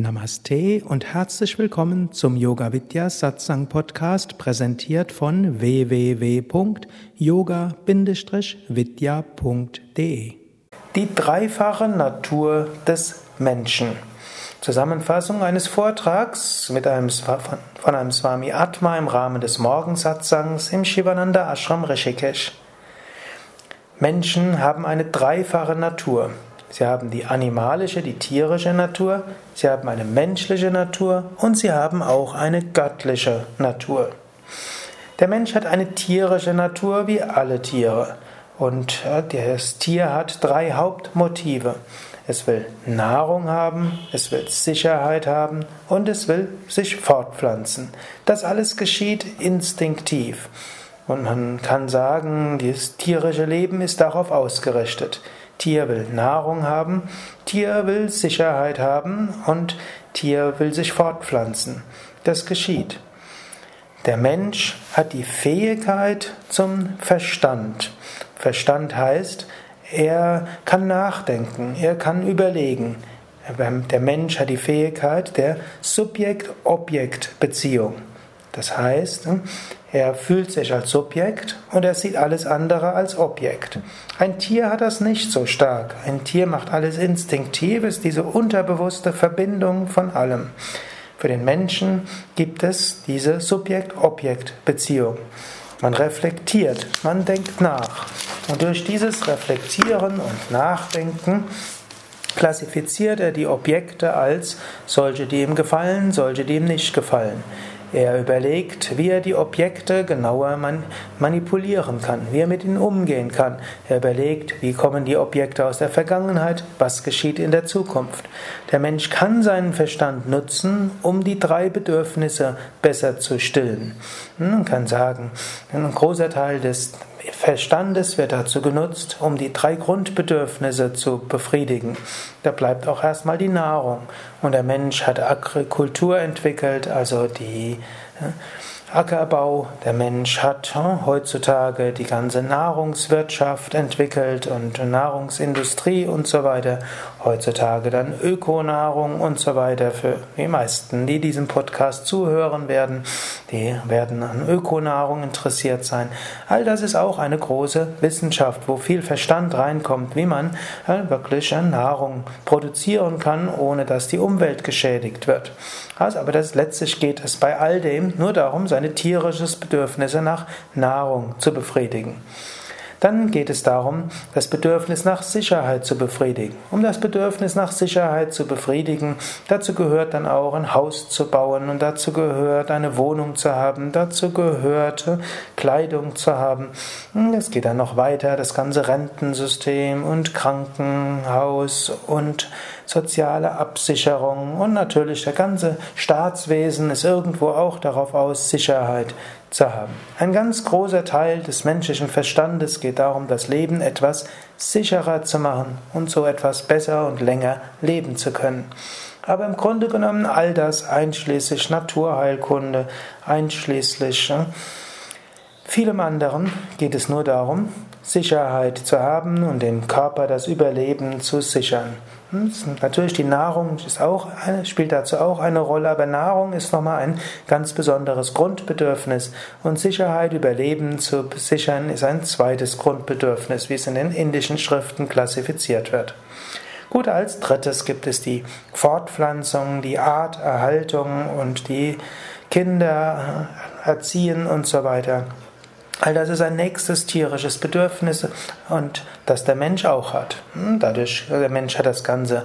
Namaste und herzlich willkommen zum Yoga Vidya Satsang Podcast, präsentiert von www.yoga-vidya.de. Die dreifache Natur des Menschen. Zusammenfassung eines Vortrags mit einem, von einem Swami Atma im Rahmen des Morgensatsangs im Shivananda Ashram Rishikesh. Menschen haben eine dreifache Natur. Sie haben die animalische, die tierische Natur, sie haben eine menschliche Natur und sie haben auch eine göttliche Natur. Der Mensch hat eine tierische Natur wie alle Tiere. Und das Tier hat drei Hauptmotive. Es will Nahrung haben, es will Sicherheit haben und es will sich fortpflanzen. Das alles geschieht instinktiv. Und man kann sagen, das tierische Leben ist darauf ausgerichtet. Tier will Nahrung haben, Tier will Sicherheit haben und Tier will sich fortpflanzen. Das geschieht. Der Mensch hat die Fähigkeit zum Verstand. Verstand heißt, er kann nachdenken, er kann überlegen. Der Mensch hat die Fähigkeit der Subjekt-Objekt-Beziehung. Das heißt, er fühlt sich als Subjekt und er sieht alles andere als Objekt. Ein Tier hat das nicht so stark. Ein Tier macht alles instinktiv, ist diese unterbewusste Verbindung von allem. Für den Menschen gibt es diese Subjekt-Objekt-Beziehung. Man reflektiert, man denkt nach. Und durch dieses Reflektieren und Nachdenken klassifiziert er die Objekte als solche, die ihm gefallen, solche, die ihm nicht gefallen. Er überlegt, wie er die Objekte genauer manipulieren kann, wie er mit ihnen umgehen kann. Er überlegt, wie kommen die Objekte aus der Vergangenheit, was geschieht in der Zukunft. Der Mensch kann seinen Verstand nutzen, um die drei Bedürfnisse besser zu stillen. Man kann sagen, ein großer Teil des Verstandes wird dazu genutzt, um die drei Grundbedürfnisse zu befriedigen. Da bleibt auch erstmal die Nahrung. Und der Mensch hat Agrikultur entwickelt, also die Ackerbau. Der Mensch hat hm, heutzutage die ganze Nahrungswirtschaft entwickelt und Nahrungsindustrie und so weiter. Heutzutage dann Ökonahrung und so weiter. Für die meisten, die diesem Podcast zuhören werden, die werden an Ökonahrung interessiert sein. All das ist auch eine große Wissenschaft, wo viel Verstand reinkommt, wie man wirklich Nahrung produzieren kann, ohne dass die Umwelt geschädigt wird. Also, aber das, letztlich geht es bei all dem nur darum, seine tierisches Bedürfnisse nach Nahrung zu befriedigen. Dann geht es darum, das Bedürfnis nach Sicherheit zu befriedigen. Um das Bedürfnis nach Sicherheit zu befriedigen, dazu gehört dann auch ein Haus zu bauen und dazu gehört eine Wohnung zu haben, dazu gehört Kleidung zu haben. Es geht dann noch weiter, das ganze Rentensystem und Krankenhaus und soziale Absicherung und natürlich der ganze Staatswesen ist irgendwo auch darauf aus, Sicherheit zu haben. Ein ganz großer Teil des menschlichen Verstandes geht darum, das Leben etwas sicherer zu machen und so etwas besser und länger leben zu können. Aber im Grunde genommen all das, einschließlich Naturheilkunde, einschließlich äh, vielem anderen, geht es nur darum, Sicherheit zu haben und dem Körper das Überleben zu sichern. Hm, natürlich die Nahrung ist auch, spielt dazu auch eine Rolle, aber Nahrung ist nochmal ein ganz besonderes Grundbedürfnis und Sicherheit, Überleben zu sichern ist ein zweites Grundbedürfnis, wie es in den indischen Schriften klassifiziert wird. Gut, als drittes gibt es die Fortpflanzung, die Arterhaltung und die Kinder erziehen und so weiter. All das ist ein nächstes tierisches Bedürfnis und das der Mensch auch hat. Hm, dadurch, der Mensch hat das Ganze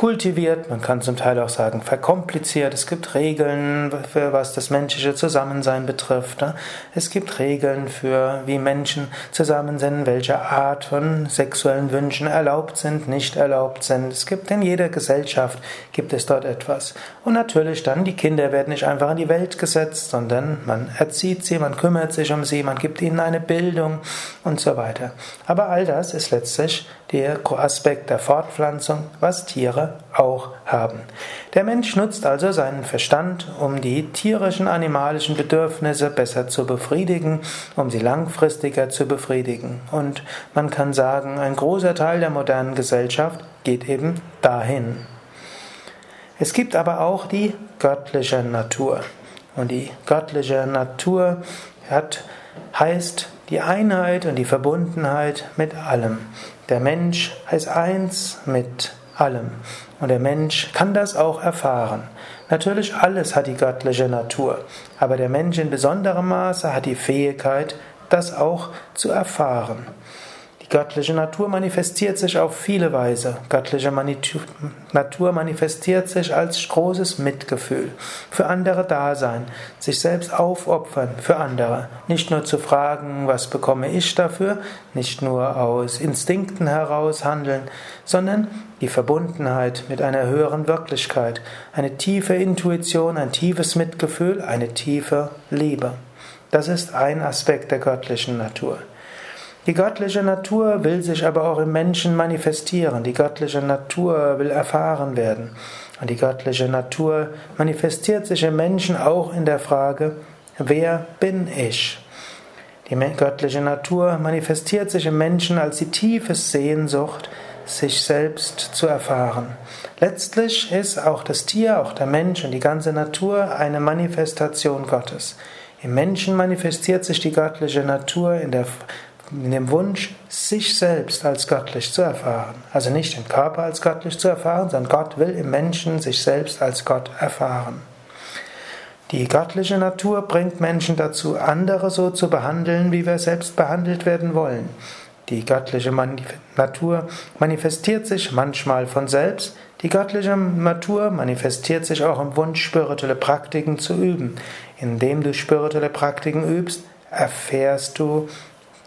kultiviert, man kann zum Teil auch sagen verkompliziert. Es gibt Regeln, für was das menschliche Zusammensein betrifft. Ne? Es gibt Regeln für, wie Menschen zusammen sind, welche Art von sexuellen Wünschen erlaubt sind, nicht erlaubt sind. Es gibt in jeder Gesellschaft gibt es dort etwas. Und natürlich dann, die Kinder werden nicht einfach in die Welt gesetzt, sondern man erzieht sie, man kümmert sich um sie, man gibt ihnen eine Bildung und so weiter. Aber all das ist letztlich der Aspekt der Fortpflanzung, was Tiere auch haben. Der Mensch nutzt also seinen Verstand, um die tierischen, animalischen Bedürfnisse besser zu befriedigen, um sie langfristiger zu befriedigen. Und man kann sagen, ein großer Teil der modernen Gesellschaft geht eben dahin. Es gibt aber auch die göttliche Natur. Und die göttliche Natur hat, heißt die Einheit und die Verbundenheit mit allem. Der Mensch ist eins mit allem. Und der Mensch kann das auch erfahren. Natürlich alles hat die göttliche Natur, aber der Mensch in besonderem Maße hat die Fähigkeit, das auch zu erfahren. Göttliche Natur manifestiert sich auf viele Weise. Göttliche Natur manifestiert sich als großes Mitgefühl, für andere da sein, sich selbst aufopfern für andere. Nicht nur zu fragen, was bekomme ich dafür, nicht nur aus Instinkten heraus handeln, sondern die Verbundenheit mit einer höheren Wirklichkeit, eine tiefe Intuition, ein tiefes Mitgefühl, eine tiefe Liebe. Das ist ein Aspekt der göttlichen Natur. Die göttliche Natur will sich aber auch im Menschen manifestieren. Die göttliche Natur will erfahren werden. Und die göttliche Natur manifestiert sich im Menschen auch in der Frage, wer bin ich? Die göttliche Natur manifestiert sich im Menschen als die tiefe Sehnsucht, sich selbst zu erfahren. Letztlich ist auch das Tier, auch der Mensch und die ganze Natur eine Manifestation Gottes. Im Menschen manifestiert sich die göttliche Natur in der in dem Wunsch, sich selbst als göttlich zu erfahren. Also nicht den Körper als göttlich zu erfahren, sondern Gott will im Menschen sich selbst als Gott erfahren. Die göttliche Natur bringt Menschen dazu, andere so zu behandeln, wie wir selbst behandelt werden wollen. Die göttliche Natur manifestiert sich manchmal von selbst, die göttliche Natur manifestiert sich auch im Wunsch, spirituelle Praktiken zu üben. Indem du spirituelle Praktiken übst, erfährst du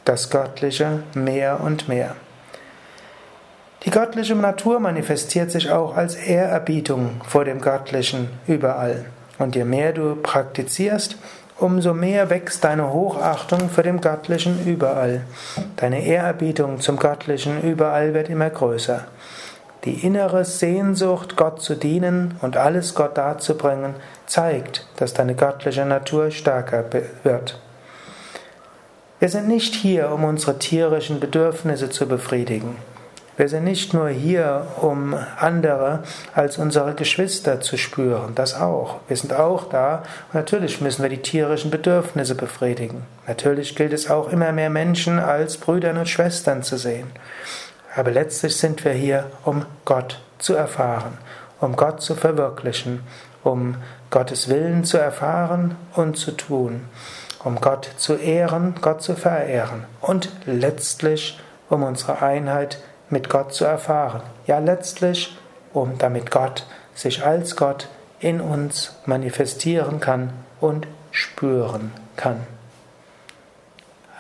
das Göttliche mehr und mehr. Die göttliche Natur manifestiert sich auch als Ehrerbietung vor dem Göttlichen überall. Und je mehr du praktizierst, umso mehr wächst deine Hochachtung für dem Göttlichen überall. Deine Ehrerbietung zum Göttlichen überall wird immer größer. Die innere Sehnsucht, Gott zu dienen und alles Gott darzubringen, zeigt, dass deine göttliche Natur stärker wird. Wir sind nicht hier, um unsere tierischen Bedürfnisse zu befriedigen. Wir sind nicht nur hier, um andere als unsere Geschwister zu spüren, das auch. Wir sind auch da und natürlich müssen wir die tierischen Bedürfnisse befriedigen. Natürlich gilt es auch immer mehr Menschen als Brüder und Schwestern zu sehen. Aber letztlich sind wir hier, um Gott zu erfahren, um Gott zu verwirklichen, um Gottes Willen zu erfahren und zu tun um Gott zu ehren, Gott zu verehren und letztlich um unsere Einheit mit Gott zu erfahren. Ja, letztlich, um damit Gott sich als Gott in uns manifestieren kann und spüren kann.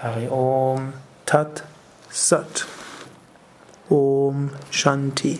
Hari Om Tat Sat Om Shanti